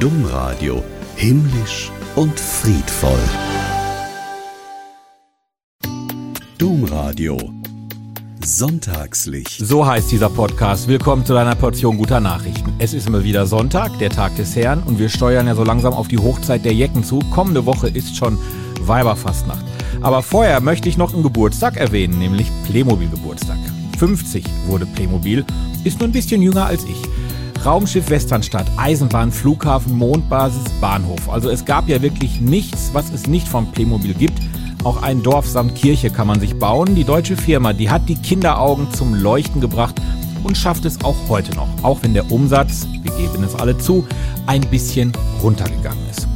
Domradio himmlisch und friedvoll. Domradio Sonntagslicht. So heißt dieser Podcast. Willkommen zu deiner Portion guter Nachrichten. Es ist immer wieder Sonntag, der Tag des Herrn, und wir steuern ja so langsam auf die Hochzeit der Jecken zu. Kommende Woche ist schon Weiberfastnacht. Aber vorher möchte ich noch einen Geburtstag erwähnen, nämlich Playmobil-Geburtstag. 50 wurde Playmobil, ist nur ein bisschen jünger als ich. Raumschiff Westernstadt, Eisenbahn, Flughafen, Mondbasis, Bahnhof. Also es gab ja wirklich nichts, was es nicht vom Playmobil gibt. Auch ein Dorf samt Kirche kann man sich bauen. Die deutsche Firma, die hat die Kinderaugen zum Leuchten gebracht und schafft es auch heute noch. Auch wenn der Umsatz, wir geben es alle zu, ein bisschen runtergegangen ist.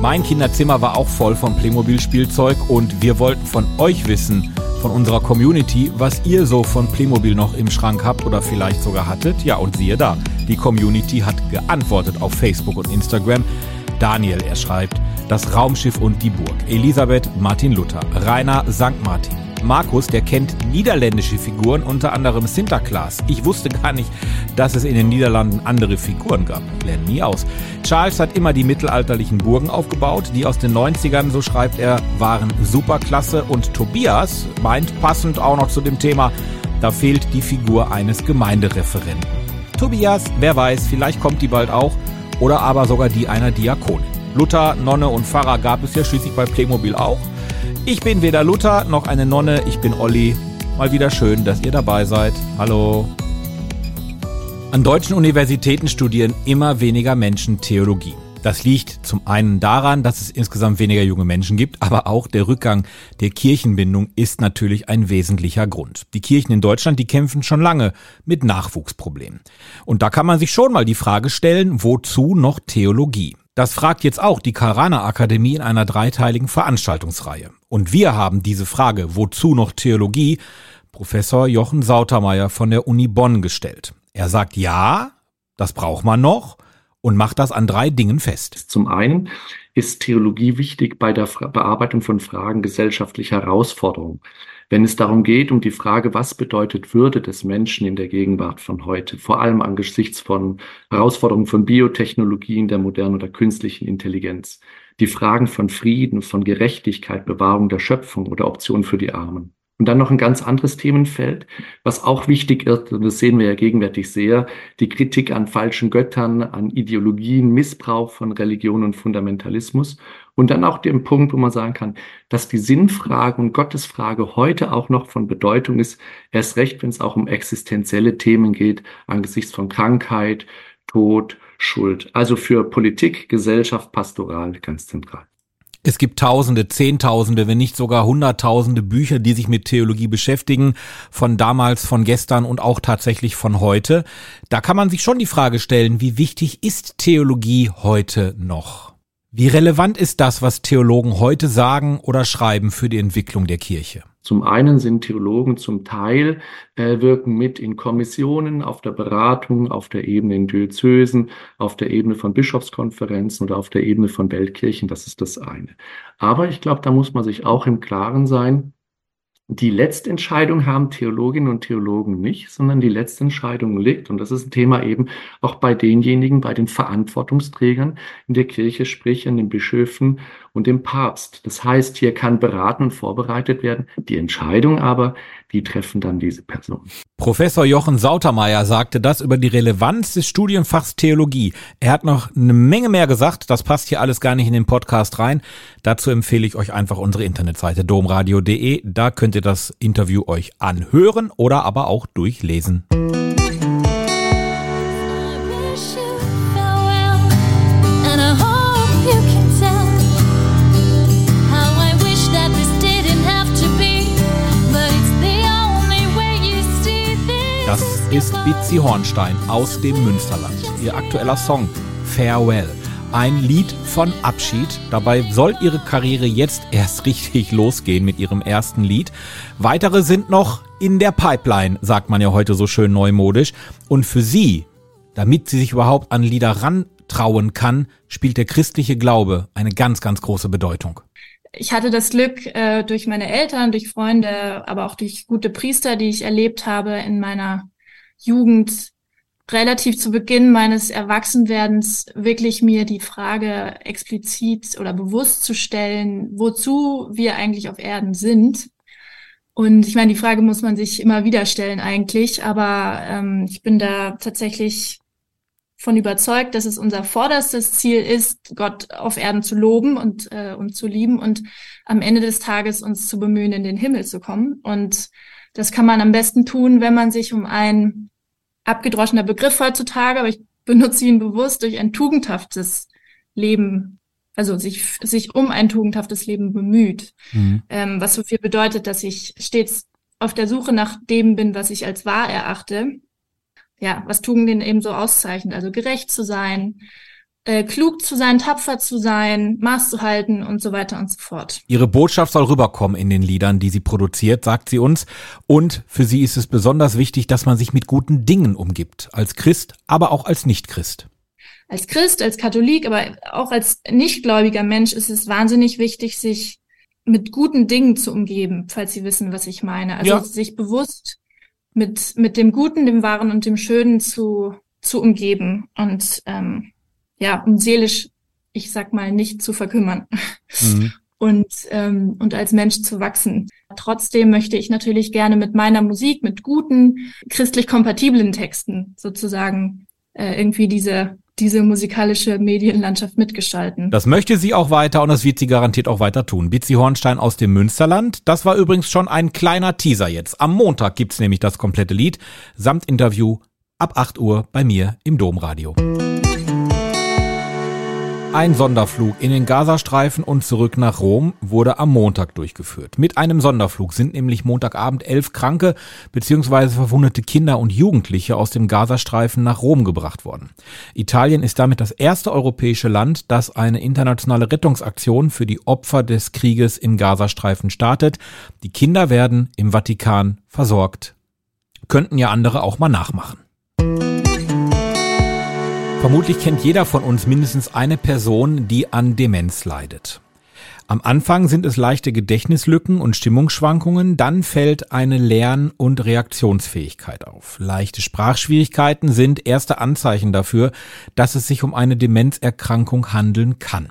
Mein Kinderzimmer war auch voll von Playmobil-Spielzeug und wir wollten von euch wissen, von unserer Community, was ihr so von Playmobil noch im Schrank habt oder vielleicht sogar hattet. Ja, und siehe da, die Community hat geantwortet auf Facebook und Instagram. Daniel, er schreibt, das Raumschiff und die Burg. Elisabeth, Martin Luther. Rainer, St. Martin. Markus, der kennt niederländische Figuren, unter anderem Sinterklaas. Ich wusste gar nicht, dass es in den Niederlanden andere Figuren gab. Lernen nie aus. Charles hat immer die mittelalterlichen Burgen aufgebaut, die aus den 90ern, so schreibt er, waren superklasse. Und Tobias meint passend auch noch zu dem Thema, da fehlt die Figur eines Gemeindereferenten. Tobias, wer weiß, vielleicht kommt die bald auch oder aber sogar die einer Diakonin. Luther, Nonne und Pfarrer gab es ja schließlich bei Playmobil auch. Ich bin weder Luther noch eine Nonne, ich bin Olli. Mal wieder schön, dass ihr dabei seid. Hallo. An deutschen Universitäten studieren immer weniger Menschen Theologie. Das liegt zum einen daran, dass es insgesamt weniger junge Menschen gibt, aber auch der Rückgang der Kirchenbindung ist natürlich ein wesentlicher Grund. Die Kirchen in Deutschland, die kämpfen schon lange mit Nachwuchsproblemen. Und da kann man sich schon mal die Frage stellen, wozu noch Theologie? Das fragt jetzt auch die Karana Akademie in einer dreiteiligen Veranstaltungsreihe. Und wir haben diese Frage, wozu noch Theologie, Professor Jochen Sautermeier von der Uni Bonn gestellt. Er sagt ja, das braucht man noch und macht das an drei Dingen fest. Zum einen ist Theologie wichtig bei der Bearbeitung von Fragen gesellschaftlicher Herausforderungen wenn es darum geht, um die Frage, was bedeutet Würde des Menschen in der Gegenwart von heute, vor allem angesichts von Herausforderungen von Biotechnologien, der modernen oder künstlichen Intelligenz, die Fragen von Frieden, von Gerechtigkeit, Bewahrung der Schöpfung oder Optionen für die Armen. Und dann noch ein ganz anderes Themenfeld, was auch wichtig ist, und das sehen wir ja gegenwärtig sehr, die Kritik an falschen Göttern, an Ideologien, Missbrauch von Religion und Fundamentalismus. Und dann auch dem Punkt, wo man sagen kann, dass die Sinnfrage und Gottesfrage heute auch noch von Bedeutung ist, erst recht, wenn es auch um existenzielle Themen geht, angesichts von Krankheit, Tod, Schuld. Also für Politik, Gesellschaft, Pastoral ganz zentral. Es gibt Tausende, Zehntausende, wenn nicht sogar Hunderttausende Bücher, die sich mit Theologie beschäftigen, von damals, von gestern und auch tatsächlich von heute. Da kann man sich schon die Frage stellen, wie wichtig ist Theologie heute noch? Wie relevant ist das, was Theologen heute sagen oder schreiben für die Entwicklung der Kirche? Zum einen sind Theologen zum Teil äh, wirken mit in Kommissionen, auf der Beratung, auf der Ebene in Diözesen, auf der Ebene von Bischofskonferenzen oder auf der Ebene von Weltkirchen. Das ist das eine. Aber ich glaube, da muss man sich auch im Klaren sein, die Letztentscheidung haben Theologinnen und Theologen nicht, sondern die Letztentscheidung liegt, und das ist ein Thema eben auch bei denjenigen, bei den Verantwortungsträgern in der Kirche, sprich an den Bischöfen und dem Papst. Das heißt, hier kann beraten und vorbereitet werden. Die Entscheidung aber, die treffen dann diese Personen. Professor Jochen Sautermeier sagte das über die Relevanz des Studienfachs Theologie. Er hat noch eine Menge mehr gesagt. Das passt hier alles gar nicht in den Podcast rein. Dazu empfehle ich euch einfach unsere Internetseite domradio.de. Da könnt ihr das Interview euch anhören oder aber auch durchlesen. Ist Bitzi Hornstein aus dem Münsterland. Ihr aktueller Song Farewell. Ein Lied von Abschied. Dabei soll ihre Karriere jetzt erst richtig losgehen mit ihrem ersten Lied. Weitere sind noch in der Pipeline, sagt man ja heute so schön neumodisch. Und für sie, damit sie sich überhaupt an Lieder rantrauen kann, spielt der christliche Glaube eine ganz, ganz große Bedeutung ich hatte das Glück, äh, durch meine Eltern, durch Freunde, aber auch durch gute Priester, die ich erlebt habe in meiner Jugend relativ zu Beginn meines Erwachsenwerdens wirklich mir die Frage explizit oder bewusst zu stellen, wozu wir eigentlich auf Erden sind. Und ich meine, die Frage muss man sich immer wieder stellen eigentlich, aber ähm, ich bin da tatsächlich von überzeugt, dass es unser vorderstes Ziel ist, Gott auf Erden zu loben und, äh, und zu lieben und am Ende des Tages uns zu bemühen, in den Himmel zu kommen. Und das kann man am besten tun, wenn man sich um ein abgedroschener Begriff heutzutage, aber ich benutze ihn bewusst durch ein tugendhaftes Leben, also sich, sich um ein tugendhaftes Leben bemüht. Mhm. Ähm, was so viel bedeutet, dass ich stets auf der Suche nach dem bin, was ich als wahr erachte ja, was Tugenden eben so auszeichnet. Also gerecht zu sein, äh, klug zu sein, tapfer zu sein, Maß zu halten und so weiter und so fort. Ihre Botschaft soll rüberkommen in den Liedern, die sie produziert, sagt sie uns. Und für sie ist es besonders wichtig, dass man sich mit guten Dingen umgibt. Als Christ, aber auch als Nicht-Christ. Als Christ, als Katholik, aber auch als nichtgläubiger Mensch ist es wahnsinnig wichtig, sich mit guten Dingen zu umgeben, falls Sie wissen, was ich meine. Also ja. sich bewusst mit, mit dem Guten, dem Wahren und dem Schönen zu, zu umgeben und ähm, ja, um seelisch, ich sag mal, nicht zu verkümmern mhm. und, ähm, und als Mensch zu wachsen. Trotzdem möchte ich natürlich gerne mit meiner Musik, mit guten, christlich kompatiblen Texten sozusagen äh, irgendwie diese diese musikalische Medienlandschaft mitgestalten. Das möchte sie auch weiter und das wird sie garantiert auch weiter tun. Bitzi Hornstein aus dem Münsterland. Das war übrigens schon ein kleiner Teaser jetzt. Am Montag gibt's nämlich das komplette Lied samt Interview ab 8 Uhr bei mir im Domradio. Ein Sonderflug in den Gazastreifen und zurück nach Rom wurde am Montag durchgeführt. Mit einem Sonderflug sind nämlich Montagabend elf kranke bzw. verwundete Kinder und Jugendliche aus dem Gazastreifen nach Rom gebracht worden. Italien ist damit das erste europäische Land, das eine internationale Rettungsaktion für die Opfer des Krieges im Gazastreifen startet. Die Kinder werden im Vatikan versorgt. Könnten ja andere auch mal nachmachen. Vermutlich kennt jeder von uns mindestens eine Person, die an Demenz leidet. Am Anfang sind es leichte Gedächtnislücken und Stimmungsschwankungen, dann fällt eine Lern- und Reaktionsfähigkeit auf. Leichte Sprachschwierigkeiten sind erste Anzeichen dafür, dass es sich um eine Demenzerkrankung handeln kann.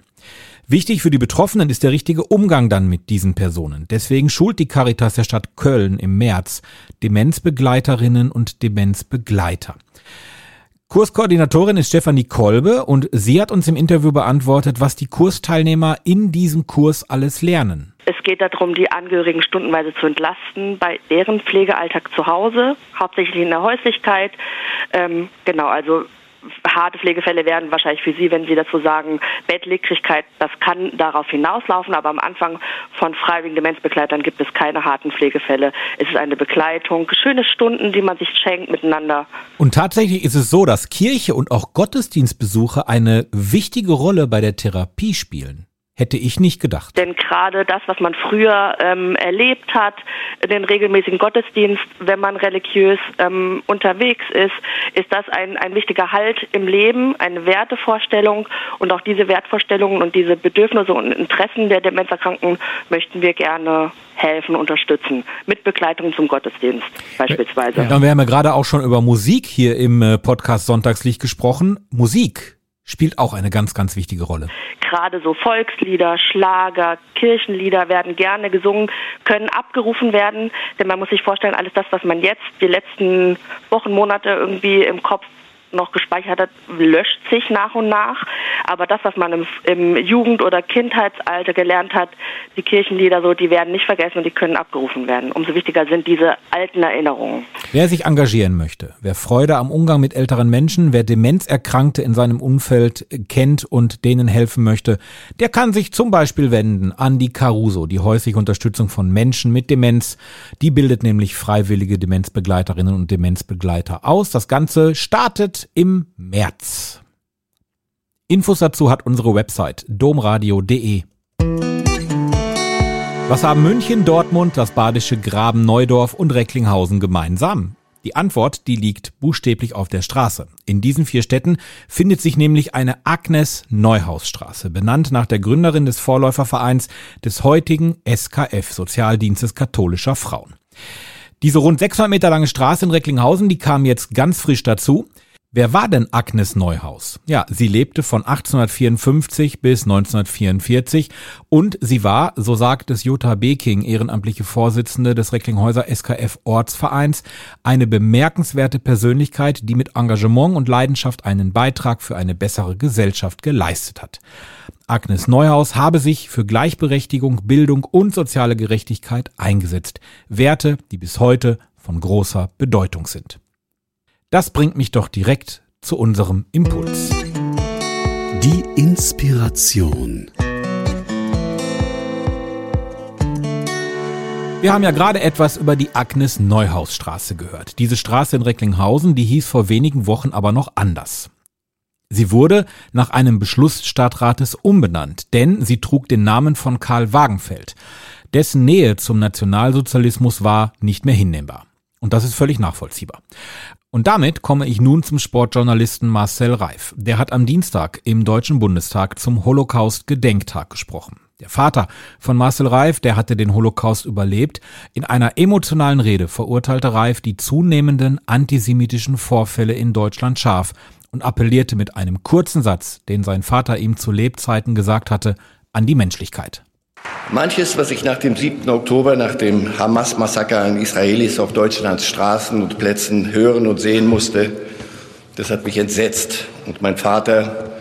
Wichtig für die Betroffenen ist der richtige Umgang dann mit diesen Personen. Deswegen schult die Caritas der Stadt Köln im März Demenzbegleiterinnen und Demenzbegleiter. Kurskoordinatorin ist Stefanie Kolbe und sie hat uns im Interview beantwortet, was die Kursteilnehmer in diesem Kurs alles lernen. Es geht darum, die Angehörigen stundenweise zu entlasten bei deren Pflegealltag zu Hause, hauptsächlich in der Häuslichkeit. Ähm, genau, also harte Pflegefälle werden wahrscheinlich für Sie, wenn Sie dazu sagen, Bettlägerigkeit, das kann darauf hinauslaufen, aber am Anfang von freiwilligen Demenzbegleitern gibt es keine harten Pflegefälle. Es ist eine Begleitung, schöne Stunden, die man sich schenkt miteinander. Und tatsächlich ist es so, dass Kirche und auch Gottesdienstbesuche eine wichtige Rolle bei der Therapie spielen. Hätte ich nicht gedacht. Denn gerade das, was man früher ähm, erlebt hat, den regelmäßigen Gottesdienst, wenn man religiös ähm, unterwegs ist, ist das ein, ein wichtiger Halt im Leben, eine Wertevorstellung. Und auch diese Wertvorstellungen und diese Bedürfnisse und Interessen der Demenzerkrankten möchten wir gerne helfen, unterstützen. Mit Begleitung zum Gottesdienst beispielsweise. Ja, dann haben wir gerade auch schon über Musik hier im äh, Podcast Sonntagslicht gesprochen. Musik spielt auch eine ganz, ganz wichtige Rolle. Gerade so Volkslieder, Schlager, Kirchenlieder werden gerne gesungen, können abgerufen werden, denn man muss sich vorstellen, alles das, was man jetzt die letzten Wochen, Monate irgendwie im Kopf noch gespeichert hat, löscht sich nach und nach. Aber das, was man im, im Jugend- oder Kindheitsalter gelernt hat, die Kirchenlieder so, die werden nicht vergessen und die können abgerufen werden. Umso wichtiger sind diese alten Erinnerungen. Wer sich engagieren möchte, wer Freude am Umgang mit älteren Menschen, wer Demenzerkrankte in seinem Umfeld kennt und denen helfen möchte, der kann sich zum Beispiel wenden an die Caruso, die häusliche Unterstützung von Menschen mit Demenz. Die bildet nämlich freiwillige Demenzbegleiterinnen und Demenzbegleiter aus. Das Ganze startet im März. Infos dazu hat unsere Website domradio.de. Was haben München, Dortmund, das badische Graben Neudorf und Recklinghausen gemeinsam? Die Antwort, die liegt buchstäblich auf der Straße. In diesen vier Städten findet sich nämlich eine Agnes Neuhaus Straße, benannt nach der Gründerin des Vorläufervereins des heutigen SKF Sozialdienstes katholischer Frauen. Diese rund 600 Meter lange Straße in Recklinghausen, die kam jetzt ganz frisch dazu. Wer war denn Agnes Neuhaus? Ja, sie lebte von 1854 bis 1944 und sie war, so sagt es Jutta Beking, ehrenamtliche Vorsitzende des Recklinghäuser SKF Ortsvereins, eine bemerkenswerte Persönlichkeit, die mit Engagement und Leidenschaft einen Beitrag für eine bessere Gesellschaft geleistet hat. Agnes Neuhaus habe sich für Gleichberechtigung, Bildung und soziale Gerechtigkeit eingesetzt. Werte, die bis heute von großer Bedeutung sind. Das bringt mich doch direkt zu unserem Impuls. Die Inspiration. Wir haben ja gerade etwas über die Agnes Neuhaus Straße gehört. Diese Straße in Recklinghausen, die hieß vor wenigen Wochen aber noch anders. Sie wurde nach einem Beschluss Stadtrates umbenannt, denn sie trug den Namen von Karl Wagenfeld. Dessen Nähe zum Nationalsozialismus war nicht mehr hinnehmbar. Und das ist völlig nachvollziehbar. Und damit komme ich nun zum Sportjournalisten Marcel Reif. Der hat am Dienstag im Deutschen Bundestag zum Holocaust-Gedenktag gesprochen. Der Vater von Marcel Reif, der hatte den Holocaust überlebt. In einer emotionalen Rede verurteilte Reif die zunehmenden antisemitischen Vorfälle in Deutschland scharf und appellierte mit einem kurzen Satz, den sein Vater ihm zu Lebzeiten gesagt hatte, an die Menschlichkeit. Manches, was ich nach dem 7. Oktober, nach dem Hamas-Massaker an Israelis auf Deutschlands Straßen und Plätzen hören und sehen musste, das hat mich entsetzt und mein Vater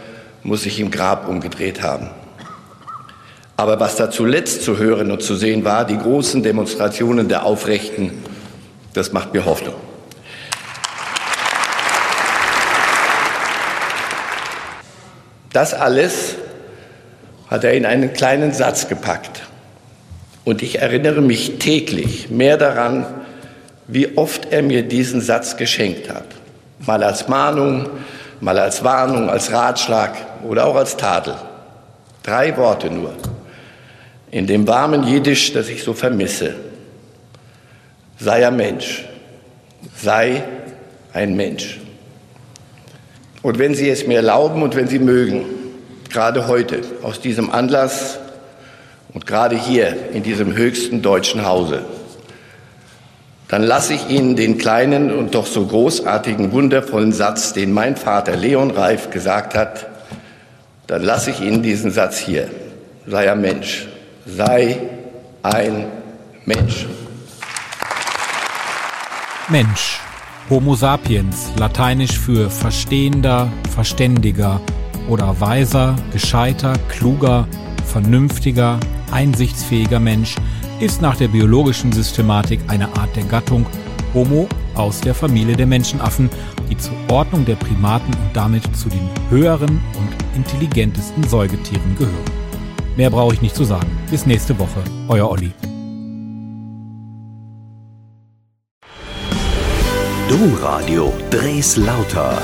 muss sich im Grab umgedreht haben. Aber was da zuletzt zu hören und zu sehen war, die großen Demonstrationen der Aufrechten, das macht mir Hoffnung. Das alles hat er in einen kleinen Satz gepackt. Und ich erinnere mich täglich mehr daran, wie oft er mir diesen Satz geschenkt hat. Mal als Mahnung, mal als Warnung, als Ratschlag oder auch als Tadel. Drei Worte nur. In dem warmen Jiddisch, das ich so vermisse. Sei ein Mensch. Sei ein Mensch. Und wenn Sie es mir erlauben und wenn Sie mögen, gerade heute aus diesem Anlass und gerade hier in diesem höchsten deutschen Hause, dann lasse ich Ihnen den kleinen und doch so großartigen, wundervollen Satz, den mein Vater Leon Reif gesagt hat, dann lasse ich Ihnen diesen Satz hier. Sei ein Mensch. Sei ein Mensch. Mensch. Homo sapiens, lateinisch für Verstehender, Verständiger, oder weiser, gescheiter, kluger, vernünftiger, einsichtsfähiger Mensch ist nach der biologischen Systematik eine Art der Gattung Homo aus der Familie der Menschenaffen, die zur Ordnung der Primaten und damit zu den höheren und intelligentesten Säugetieren gehören. Mehr brauche ich nicht zu sagen. Bis nächste Woche, euer Olli. Domradio Dres Lauter